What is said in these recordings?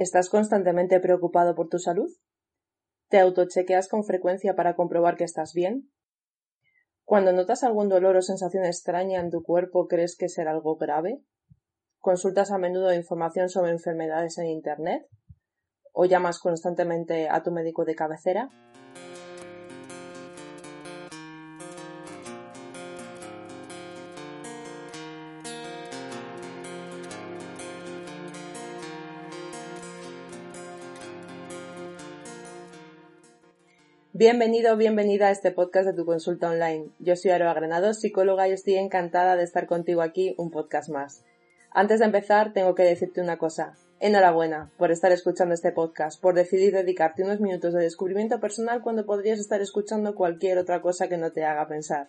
¿Estás constantemente preocupado por tu salud? ¿Te autochequeas con frecuencia para comprobar que estás bien? Cuando notas algún dolor o sensación extraña en tu cuerpo, ¿crees que será algo grave? ¿Consultas a menudo información sobre enfermedades en Internet? ¿O llamas constantemente a tu médico de cabecera? Bienvenido bienvenida a este podcast de tu consulta online. Yo soy Aroa Granado, psicóloga y estoy encantada de estar contigo aquí un podcast más. Antes de empezar, tengo que decirte una cosa. Enhorabuena por estar escuchando este podcast, por decidir dedicarte unos minutos de descubrimiento personal cuando podrías estar escuchando cualquier otra cosa que no te haga pensar.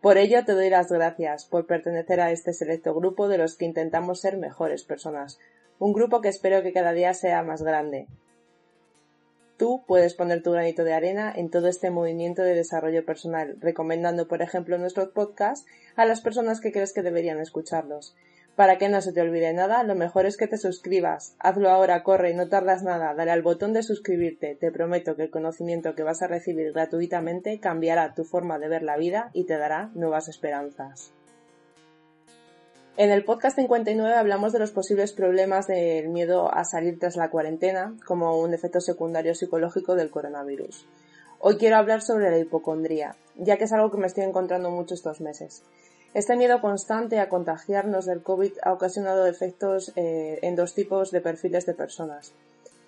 Por ello te doy las gracias por pertenecer a este selecto grupo de los que intentamos ser mejores personas, un grupo que espero que cada día sea más grande. Tú puedes poner tu granito de arena en todo este movimiento de desarrollo personal, recomendando, por ejemplo, nuestros podcasts a las personas que crees que deberían escucharlos. Para que no se te olvide nada, lo mejor es que te suscribas. Hazlo ahora, corre, no tardas nada, dale al botón de suscribirte. Te prometo que el conocimiento que vas a recibir gratuitamente cambiará tu forma de ver la vida y te dará nuevas esperanzas. En el podcast 59 hablamos de los posibles problemas del miedo a salir tras la cuarentena como un efecto secundario psicológico del coronavirus. Hoy quiero hablar sobre la hipocondría, ya que es algo que me estoy encontrando mucho estos meses. Este miedo constante a contagiarnos del COVID ha ocasionado efectos eh, en dos tipos de perfiles de personas.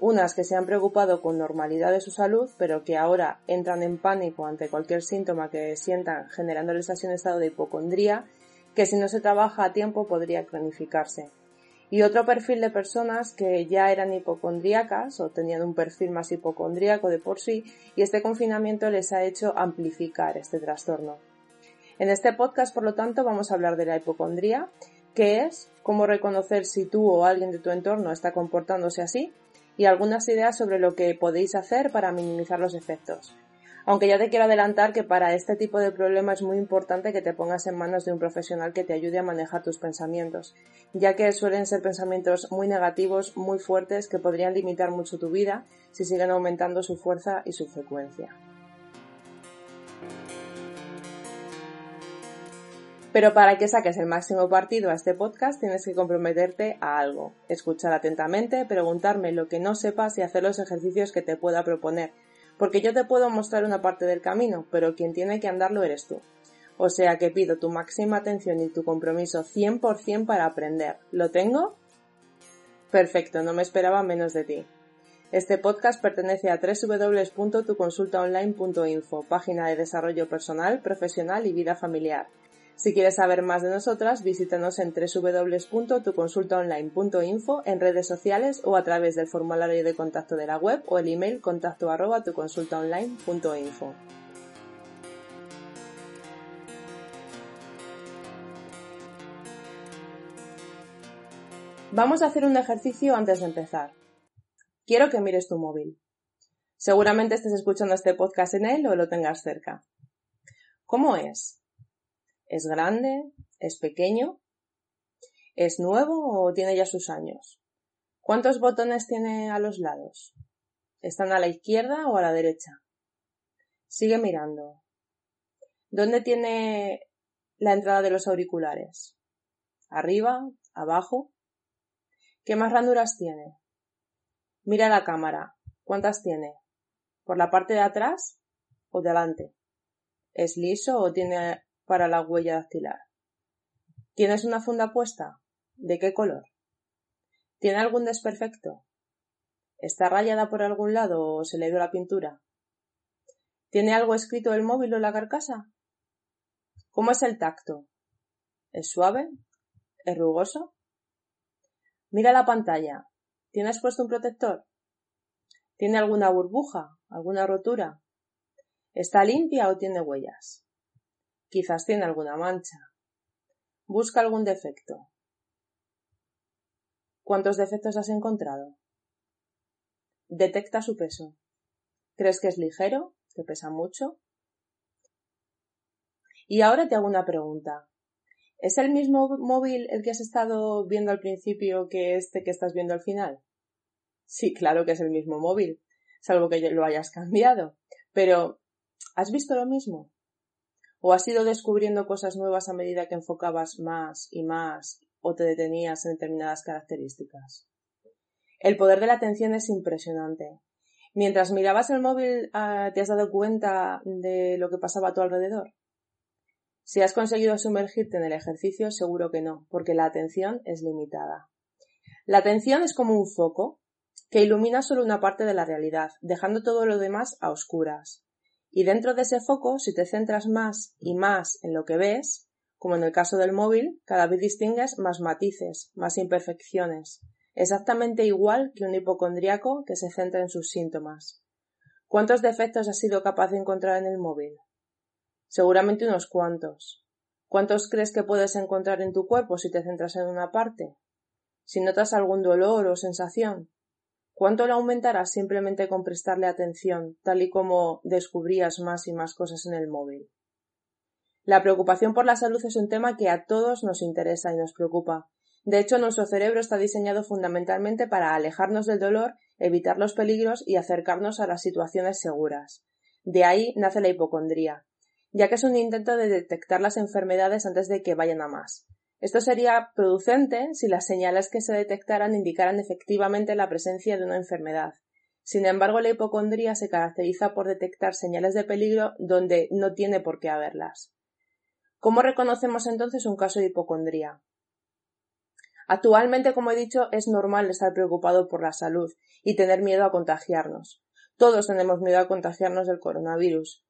Unas que se han preocupado con normalidad de su salud, pero que ahora entran en pánico ante cualquier síntoma que sientan, generándoles así un estado de hipocondría, que si no se trabaja a tiempo podría cronificarse. Y otro perfil de personas que ya eran hipocondríacas o tenían un perfil más hipocondríaco de por sí, y este confinamiento les ha hecho amplificar este trastorno. En este podcast, por lo tanto, vamos a hablar de la hipocondría, qué es, cómo reconocer si tú o alguien de tu entorno está comportándose así y algunas ideas sobre lo que podéis hacer para minimizar los efectos. Aunque ya te quiero adelantar que para este tipo de problema es muy importante que te pongas en manos de un profesional que te ayude a manejar tus pensamientos, ya que suelen ser pensamientos muy negativos, muy fuertes, que podrían limitar mucho tu vida si siguen aumentando su fuerza y su frecuencia. Pero para que saques el máximo partido a este podcast tienes que comprometerte a algo, escuchar atentamente, preguntarme lo que no sepas y hacer los ejercicios que te pueda proponer, porque yo te puedo mostrar una parte del camino, pero quien tiene que andarlo eres tú. O sea que pido tu máxima atención y tu compromiso 100% para aprender. ¿Lo tengo? Perfecto, no me esperaba menos de ti. Este podcast pertenece a www.tuconsultaonline.info, página de desarrollo personal, profesional y vida familiar. Si quieres saber más de nosotras, visítanos en www.tuconsultaonline.info en redes sociales o a través del formulario de contacto de la web o el email contacto. Vamos a hacer un ejercicio antes de empezar. Quiero que mires tu móvil. Seguramente estés escuchando este podcast en él o lo tengas cerca. ¿Cómo es? ¿Es grande? ¿Es pequeño? ¿Es nuevo o tiene ya sus años? ¿Cuántos botones tiene a los lados? ¿Están a la izquierda o a la derecha? Sigue mirando. ¿Dónde tiene la entrada de los auriculares? ¿Arriba? ¿Abajo? ¿Qué más ranuras tiene? Mira la cámara. ¿Cuántas tiene? ¿Por la parte de atrás o delante? ¿Es liso o tiene para la huella dactilar. ¿Tienes una funda puesta? ¿De qué color? ¿Tiene algún desperfecto? ¿Está rayada por algún lado o se le dio la pintura? ¿Tiene algo escrito el móvil o la carcasa? ¿Cómo es el tacto? ¿Es suave? ¿Es rugoso? Mira la pantalla. ¿Tienes puesto un protector? ¿Tiene alguna burbuja? ¿Alguna rotura? ¿Está limpia o tiene huellas? Quizás tiene alguna mancha. Busca algún defecto. ¿Cuántos defectos has encontrado? Detecta su peso. ¿Crees que es ligero? ¿Que pesa mucho? Y ahora te hago una pregunta. ¿Es el mismo móvil el que has estado viendo al principio que este que estás viendo al final? Sí, claro que es el mismo móvil, salvo que lo hayas cambiado. Pero, ¿has visto lo mismo? ¿O has ido descubriendo cosas nuevas a medida que enfocabas más y más o te detenías en determinadas características? El poder de la atención es impresionante. Mientras mirabas el móvil, ah, ¿te has dado cuenta de lo que pasaba a tu alrededor? Si has conseguido sumergirte en el ejercicio, seguro que no, porque la atención es limitada. La atención es como un foco que ilumina solo una parte de la realidad, dejando todo lo demás a oscuras. Y dentro de ese foco, si te centras más y más en lo que ves, como en el caso del móvil, cada vez distingues más matices, más imperfecciones, exactamente igual que un hipocondríaco que se centra en sus síntomas. ¿Cuántos defectos has sido capaz de encontrar en el móvil? Seguramente unos cuantos. ¿Cuántos crees que puedes encontrar en tu cuerpo si te centras en una parte? Si notas algún dolor o sensación, ¿cuánto lo aumentarás simplemente con prestarle atención, tal y como descubrías más y más cosas en el móvil? La preocupación por la salud es un tema que a todos nos interesa y nos preocupa. De hecho, nuestro cerebro está diseñado fundamentalmente para alejarnos del dolor, evitar los peligros y acercarnos a las situaciones seguras. De ahí nace la hipocondría, ya que es un intento de detectar las enfermedades antes de que vayan a más. Esto sería producente si las señales que se detectaran indicaran efectivamente la presencia de una enfermedad. Sin embargo, la hipocondría se caracteriza por detectar señales de peligro donde no tiene por qué haberlas. ¿Cómo reconocemos entonces un caso de hipocondría? Actualmente, como he dicho, es normal estar preocupado por la salud y tener miedo a contagiarnos. Todos tenemos miedo a contagiarnos del coronavirus.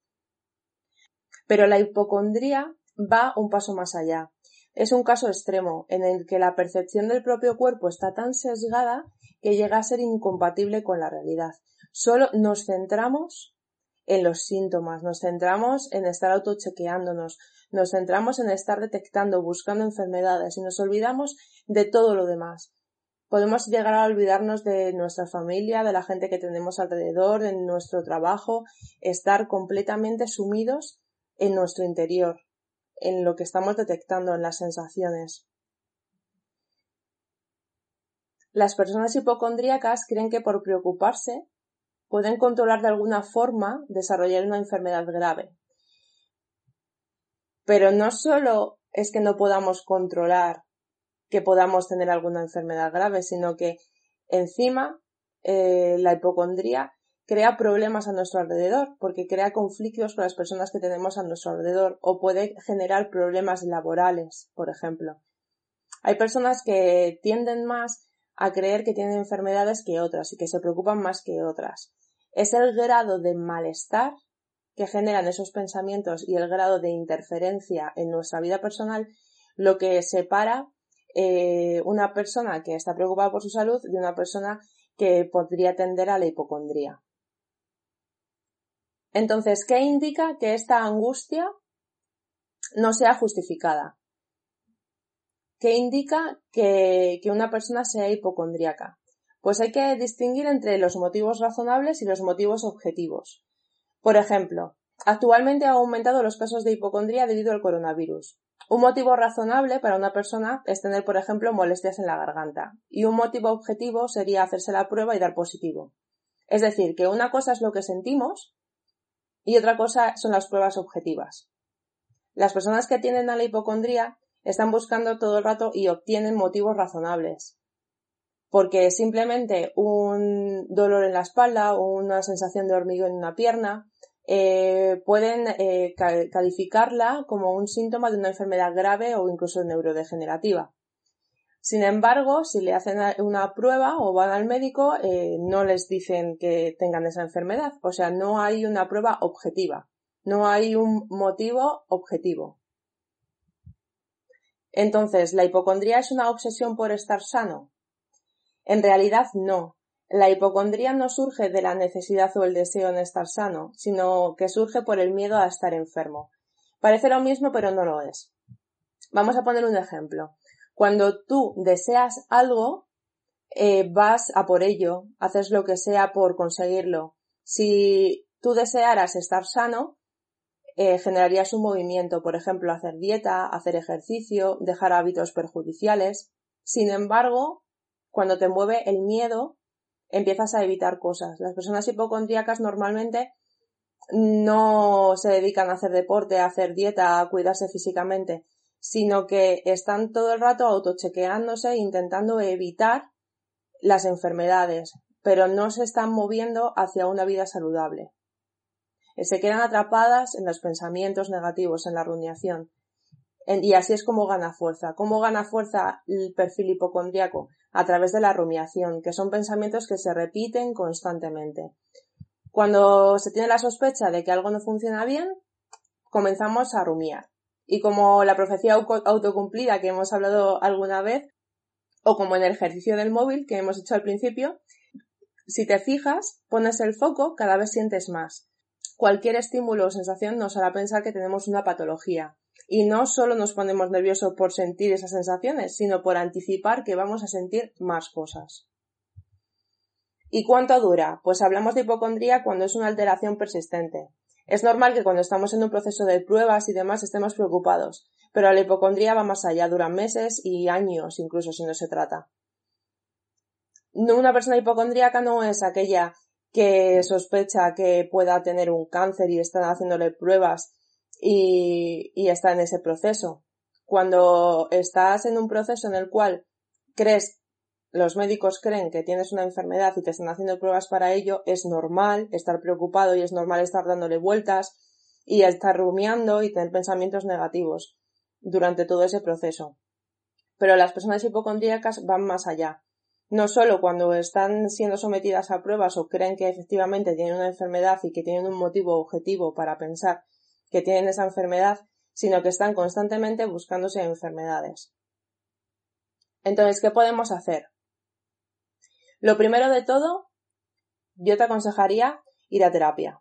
Pero la hipocondría va un paso más allá. Es un caso extremo en el que la percepción del propio cuerpo está tan sesgada que llega a ser incompatible con la realidad. Solo nos centramos en los síntomas, nos centramos en estar autochequeándonos, nos centramos en estar detectando, buscando enfermedades y nos olvidamos de todo lo demás. Podemos llegar a olvidarnos de nuestra familia, de la gente que tenemos alrededor, de nuestro trabajo, estar completamente sumidos en nuestro interior, en lo que estamos detectando, en las sensaciones. Las personas hipocondríacas creen que por preocuparse pueden controlar de alguna forma desarrollar una enfermedad grave. Pero no solo es que no podamos controlar que podamos tener alguna enfermedad grave, sino que encima eh, la hipocondría crea problemas a nuestro alrededor, porque crea conflictos con las personas que tenemos a nuestro alrededor o puede generar problemas laborales, por ejemplo. Hay personas que tienden más a creer que tienen enfermedades que otras y que se preocupan más que otras. Es el grado de malestar que generan esos pensamientos y el grado de interferencia en nuestra vida personal lo que separa eh, una persona que está preocupada por su salud de una persona que podría tender a la hipocondría. Entonces, ¿qué indica que esta angustia no sea justificada? ¿Qué indica que, una persona sea hipocondríaca? Pues hay que distinguir entre los motivos razonables y los motivos objetivos. Por ejemplo, actualmente ha aumentado los casos de hipocondría debido al coronavirus. Un motivo razonable para una persona es tener, por ejemplo, molestias en la garganta. Y un motivo objetivo sería hacerse la prueba y dar positivo. Es decir, que una cosa es lo que sentimos y otra cosa son las pruebas objetivas. Las personas que tienden a la hipocondría están buscando todo el rato y obtienen motivos razonables. Porque simplemente un dolor en la espalda o una sensación de hormigón en una pierna eh, pueden eh, calificarla como un síntoma de una enfermedad grave o incluso neurodegenerativa. Sin embargo, si le hacen una prueba o van al médico, eh, no les dicen que tengan esa enfermedad. O sea, no hay una prueba objetiva. No hay un motivo objetivo. Entonces, ¿la hipocondría es una obsesión por estar sano? En realidad no. La hipocondría no surge de la necesidad o el deseo en estar sano, sino que surge por el miedo a estar enfermo. Parece lo mismo, pero no lo es. Vamos a poner un ejemplo. Cuando tú deseas algo, eh, vas a por ello, haces lo que sea por conseguirlo. Si tú desearas estar sano, eh, generarías un movimiento, por ejemplo, hacer dieta, hacer ejercicio, dejar hábitos perjudiciales. Sin embargo, cuando te mueve el miedo, empiezas a evitar cosas. Las personas hipocondríacas normalmente no se dedican a hacer deporte, a hacer dieta, a cuidarse físicamente, sino que están todo el rato autochequeándose, intentando evitar las enfermedades, pero no se están moviendo hacia una vida saludable. Se quedan atrapadas en los pensamientos negativos, en la rumiación. Y así es como gana fuerza. ¿Cómo gana fuerza el perfil hipocondriaco? A través de la rumiación, que son pensamientos que se repiten constantemente. Cuando se tiene la sospecha de que algo no funciona bien, comenzamos a rumiar. Y como la profecía autocumplida que hemos hablado alguna vez, o como en el ejercicio del móvil que hemos hecho al principio, si te fijas, pones el foco, cada vez sientes más. Cualquier estímulo o sensación nos hará pensar que tenemos una patología. Y no solo nos ponemos nerviosos por sentir esas sensaciones, sino por anticipar que vamos a sentir más cosas. ¿Y cuánto dura? Pues hablamos de hipocondría cuando es una alteración persistente. Es normal que cuando estamos en un proceso de pruebas y demás estemos preocupados, pero la hipocondría va más allá, dura meses y años incluso si no se trata. Una persona hipocondríaca no es aquella que sospecha que pueda tener un cáncer y están haciéndole pruebas y, y está en ese proceso. Cuando estás en un proceso en el cual crees, los médicos creen que tienes una enfermedad y te están haciendo pruebas para ello, es normal estar preocupado y es normal estar dándole vueltas y estar rumiando y tener pensamientos negativos durante todo ese proceso. Pero las personas hipocondríacas van más allá. No solo cuando están siendo sometidas a pruebas o creen que efectivamente tienen una enfermedad y que tienen un motivo objetivo para pensar que tienen esa enfermedad, sino que están constantemente buscándose enfermedades. Entonces, ¿qué podemos hacer? Lo primero de todo, yo te aconsejaría ir a terapia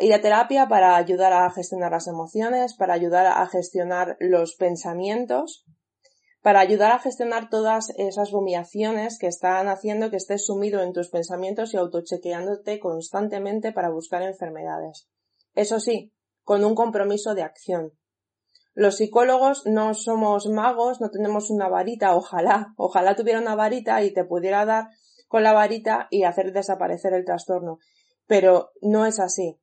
ir a terapia para ayudar a gestionar las emociones, para ayudar a gestionar los pensamientos, para ayudar a gestionar todas esas rumiaciones que están haciendo que estés sumido en tus pensamientos y autochequeándote constantemente para buscar enfermedades. Eso sí, con un compromiso de acción. Los psicólogos no somos magos, no tenemos una varita, ojalá, ojalá tuviera una varita y te pudiera dar con la varita y hacer desaparecer el trastorno. Pero no es así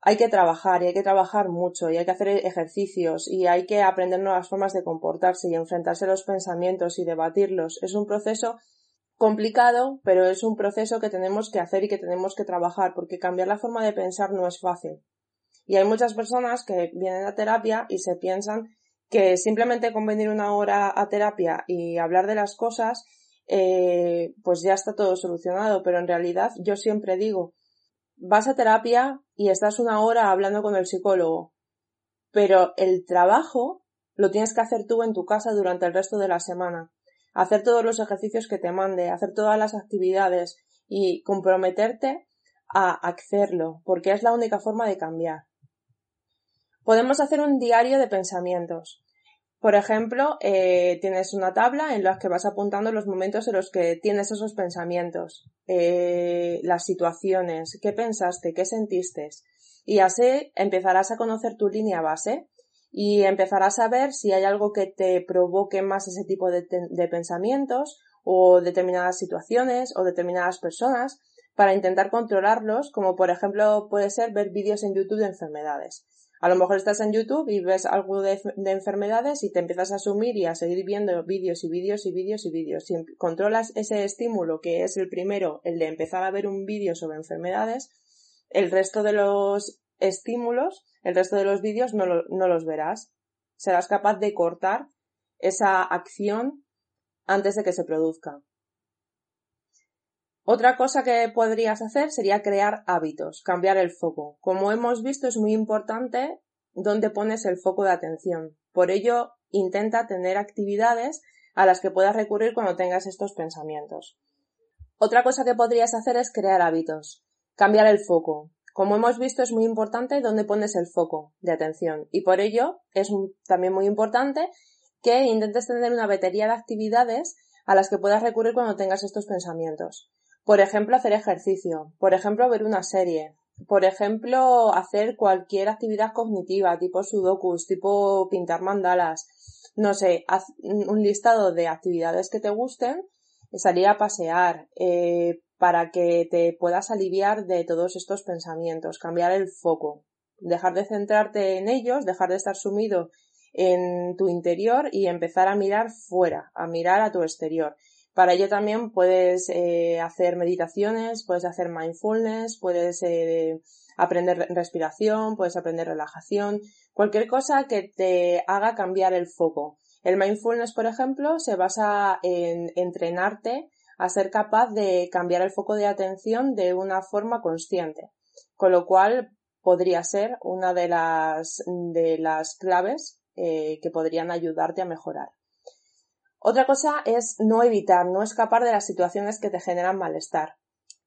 hay que trabajar y hay que trabajar mucho y hay que hacer ejercicios y hay que aprender nuevas formas de comportarse y enfrentarse a los pensamientos y debatirlos. Es un proceso complicado, pero es un proceso que tenemos que hacer y que tenemos que trabajar porque cambiar la forma de pensar no es fácil. Y hay muchas personas que vienen a terapia y se piensan que simplemente con venir una hora a terapia y hablar de las cosas, eh, pues ya está todo solucionado. Pero en realidad yo siempre digo vas a terapia y estás una hora hablando con el psicólogo, pero el trabajo lo tienes que hacer tú en tu casa durante el resto de la semana. Hacer todos los ejercicios que te mande, hacer todas las actividades y comprometerte a hacerlo, porque es la única forma de cambiar. Podemos hacer un diario de pensamientos. Por ejemplo, eh, tienes una tabla en la que vas apuntando los momentos en los que tienes esos pensamientos, eh, las situaciones, qué pensaste, qué sentiste. Y así empezarás a conocer tu línea base y empezarás a ver si hay algo que te provoque más ese tipo de, de pensamientos o determinadas situaciones o determinadas personas para intentar controlarlos, como por ejemplo puede ser ver vídeos en YouTube de enfermedades. A lo mejor estás en YouTube y ves algo de, enfermedades y te empiezas a asumir y a seguir viendo vídeos y vídeos y vídeos y vídeos. Si controlas ese estímulo, que es el primero, el de empezar a ver un vídeo sobre enfermedades, el resto de los estímulos, el resto de los vídeos no, no los verás. Serás capaz de cortar esa acción antes de que se produzca. Otra cosa que podrías hacer sería crear hábitos, cambiar el foco. Como hemos visto, es muy importante dónde pones el foco de atención. Por ello, intenta tener actividades a las que puedas recurrir cuando tengas estos pensamientos. Otra cosa que podrías hacer es crear hábitos, cambiar el foco. Como hemos visto, es muy importante dónde pones el foco de atención y por ello es también muy importante que intentes tener una batería de actividades a las que puedas recurrir cuando tengas estos pensamientos. Por ejemplo, hacer ejercicio, por ejemplo, ver una serie, por ejemplo, hacer cualquier actividad cognitiva, tipo sudokus, tipo pintar mandalas, no sé, haz un listado de actividades que te gusten, salir a pasear, eh, para que te puedas aliviar de todos estos pensamientos, cambiar el foco, dejar de centrarte en ellos, dejar de estar sumido en tu interior y empezar a mirar fuera, a mirar a tu exterior. Para ello también puedes eh, hacer meditaciones, puedes hacer mindfulness, puedes eh, aprender respiración, puedes aprender relajación, cualquier cosa que te haga cambiar el foco. El mindfulness, por ejemplo, se basa en entrenarte a ser capaz de cambiar el foco de atención de una forma consciente, con lo cual podría ser una de las, de las claves eh, que podrían ayudarte a mejorar. Otra cosa es no evitar, no escapar de las situaciones que te generan malestar.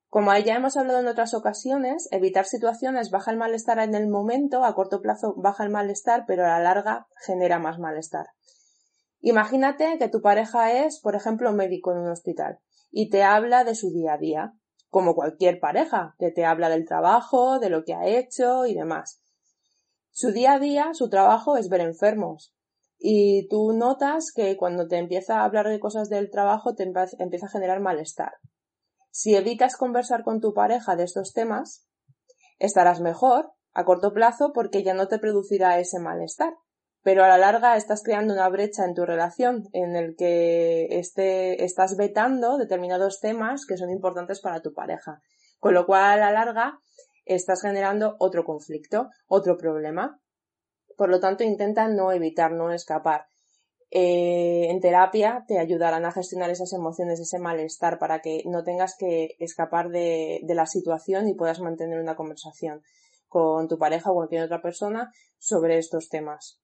Como ya hemos hablado en otras ocasiones, evitar situaciones baja el malestar en el momento, a corto plazo baja el malestar, pero a la larga genera más malestar. Imagínate que tu pareja es, por ejemplo, médico en un hospital y te habla de su día a día, como cualquier pareja, que te habla del trabajo, de lo que ha hecho y demás. Su día a día, su trabajo es ver enfermos, y tú notas que cuando te empieza a hablar de cosas del trabajo te empieza a generar malestar. Si evitas conversar con tu pareja de estos temas, estarás mejor a corto plazo porque ya no te producirá ese malestar. Pero a la larga estás creando una brecha en tu relación en el que este, estás vetando determinados temas que son importantes para tu pareja. Con lo cual a la larga estás generando otro conflicto, otro problema. Por lo tanto, intenta no evitar, no escapar. Eh, en terapia te ayudarán a gestionar esas emociones, ese malestar, para que no tengas que escapar de, de la situación y puedas mantener una conversación con tu pareja o cualquier otra persona sobre estos temas.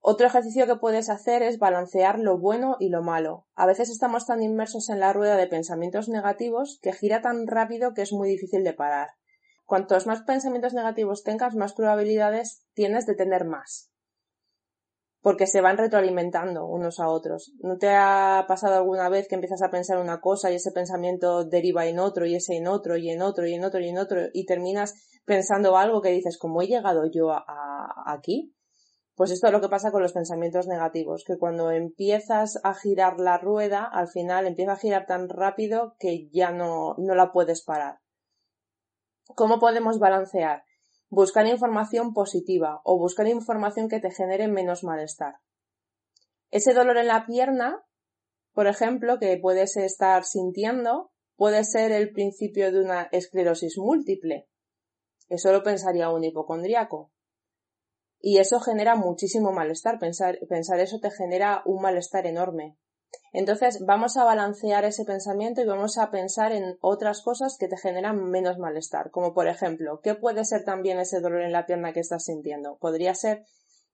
Otro ejercicio que puedes hacer es balancear lo bueno y lo malo. A veces estamos tan inmersos en la rueda de pensamientos negativos que gira tan rápido que es muy difícil de parar. Cuantos más pensamientos negativos tengas, más probabilidades tienes de tener más. Porque se van retroalimentando unos a otros. ¿No te ha pasado alguna vez que empiezas a pensar una cosa y ese pensamiento deriva en otro y ese en otro y en otro y en otro y en otro y terminas pensando algo que dices, ¿cómo he llegado yo a, aquí? Pues esto es lo que pasa con los pensamientos negativos, que cuando empiezas a girar la rueda, al final empieza a girar tan rápido que ya no, no la puedes parar. ¿Cómo podemos balancear? Buscar información positiva o buscar información que te genere menos malestar. Ese dolor en la pierna, por ejemplo, que puedes estar sintiendo, puede ser el principio de una esclerosis múltiple. Eso lo pensaría un hipocondriaco. Y eso genera muchísimo malestar. Pensar, pensar eso te genera un malestar enorme. Entonces vamos a balancear ese pensamiento y vamos a pensar en otras cosas que te generan menos malestar, como por ejemplo, ¿qué puede ser también ese dolor en la pierna que estás sintiendo? Podría ser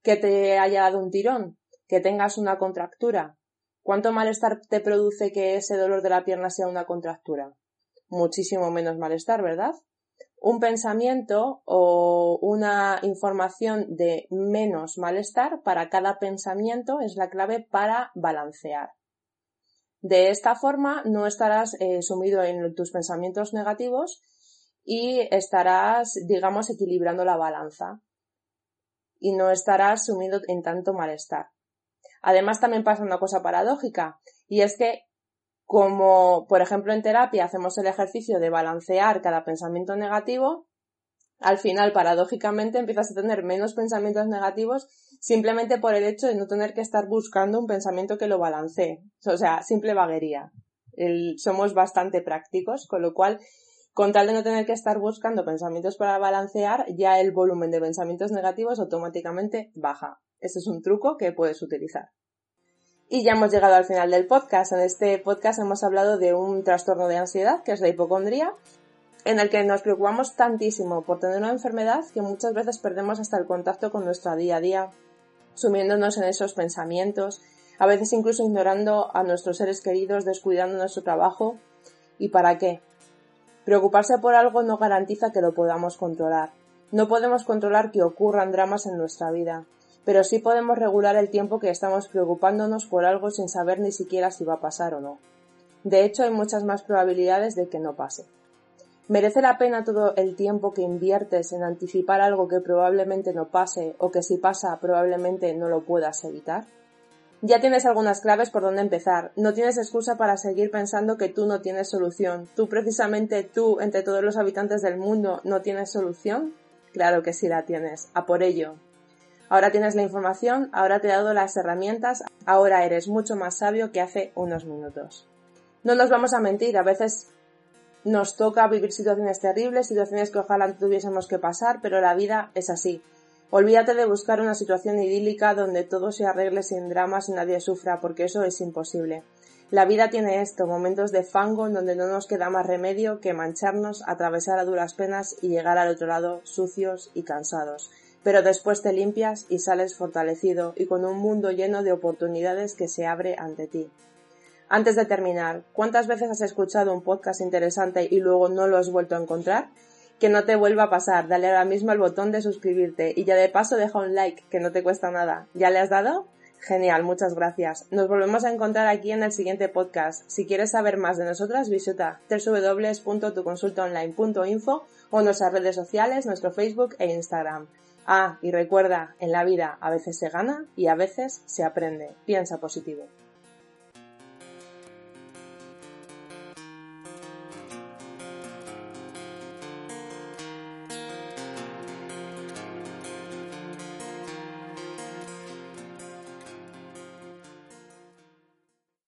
que te haya dado un tirón, que tengas una contractura. ¿Cuánto malestar te produce que ese dolor de la pierna sea una contractura? Muchísimo menos malestar, ¿verdad? Un pensamiento o una información de menos malestar para cada pensamiento es la clave para balancear. De esta forma no estarás eh, sumido en tus pensamientos negativos y estarás, digamos, equilibrando la balanza y no estarás sumido en tanto malestar. Además, también pasa una cosa paradójica y es que como, por ejemplo, en terapia hacemos el ejercicio de balancear cada pensamiento negativo, al final, paradójicamente, empiezas a tener menos pensamientos negativos simplemente por el hecho de no tener que estar buscando un pensamiento que lo balancee. O sea, simple vaguería. somos bastante prácticos, con lo cual, con tal de no tener que estar buscando pensamientos para balancear, ya el volumen de pensamientos negativos automáticamente baja. Ese es un truco que puedes utilizar. Y ya hemos llegado al final del podcast. En este podcast hemos hablado de un trastorno de ansiedad, que es la hipocondría, en el que nos preocupamos tantísimo por tener una enfermedad que muchas veces perdemos hasta el contacto con nuestro día a día, sumiéndonos en esos pensamientos. a veces incluso ignorando a nuestros seres queridos, descuidando nuestro trabajo. ¿Y para qué? Preocuparse por algo no garantiza que lo podamos controlar. No podemos controlar que ocurran dramas en nuestra vida, pero sí podemos regular el tiempo que estamos preocupándonos por algo sin saber ni siquiera si va a pasar o no. De hecho, hay muchas más probabilidades de que no pase. ¿Merece la pena todo el tiempo que inviertes en anticipar algo que probablemente no pase o que si pasa probablemente no lo puedas evitar? Ya tienes algunas claves por dónde empezar. No tienes excusa para seguir pensando que tú no tienes solución. ¿Tú precisamente tú, entre todos los habitantes del mundo, no tienes solución? Claro que sí la tienes. A por ello. Ahora tienes la información, ahora te he dado las herramientas, ahora eres mucho más sabio que hace unos minutos. No nos vamos a mentir, a veces nos toca vivir situaciones terribles, situaciones que ojalá tuviésemos que pasar, pero la vida es así. Olvídate de buscar una situación idílica donde todo se arregle sin dramas y nadie sufra, porque eso es imposible. La vida tiene esto, momentos de fango en donde no nos queda más remedio que mancharnos, atravesar a duras penas y llegar al otro lado sucios y cansados. Pero después te limpias y sales fortalecido y con un mundo lleno de oportunidades que se abre ante ti. Antes de terminar, ¿cuántas veces has escuchado un podcast interesante y luego no lo has vuelto a encontrar? Que no te vuelva a pasar, dale ahora mismo al botón de suscribirte y ya de paso deja un like, que no te cuesta nada. ¿Ya le has dado? Genial, muchas gracias. Nos volvemos a encontrar aquí en el siguiente podcast. Si quieres saber más de nosotras, visita www.tuconsultaonline.info o nuestras redes sociales, nuestro Facebook e Instagram. Ah, y recuerda, en la vida a veces se gana y a veces se aprende. Piensa positivo.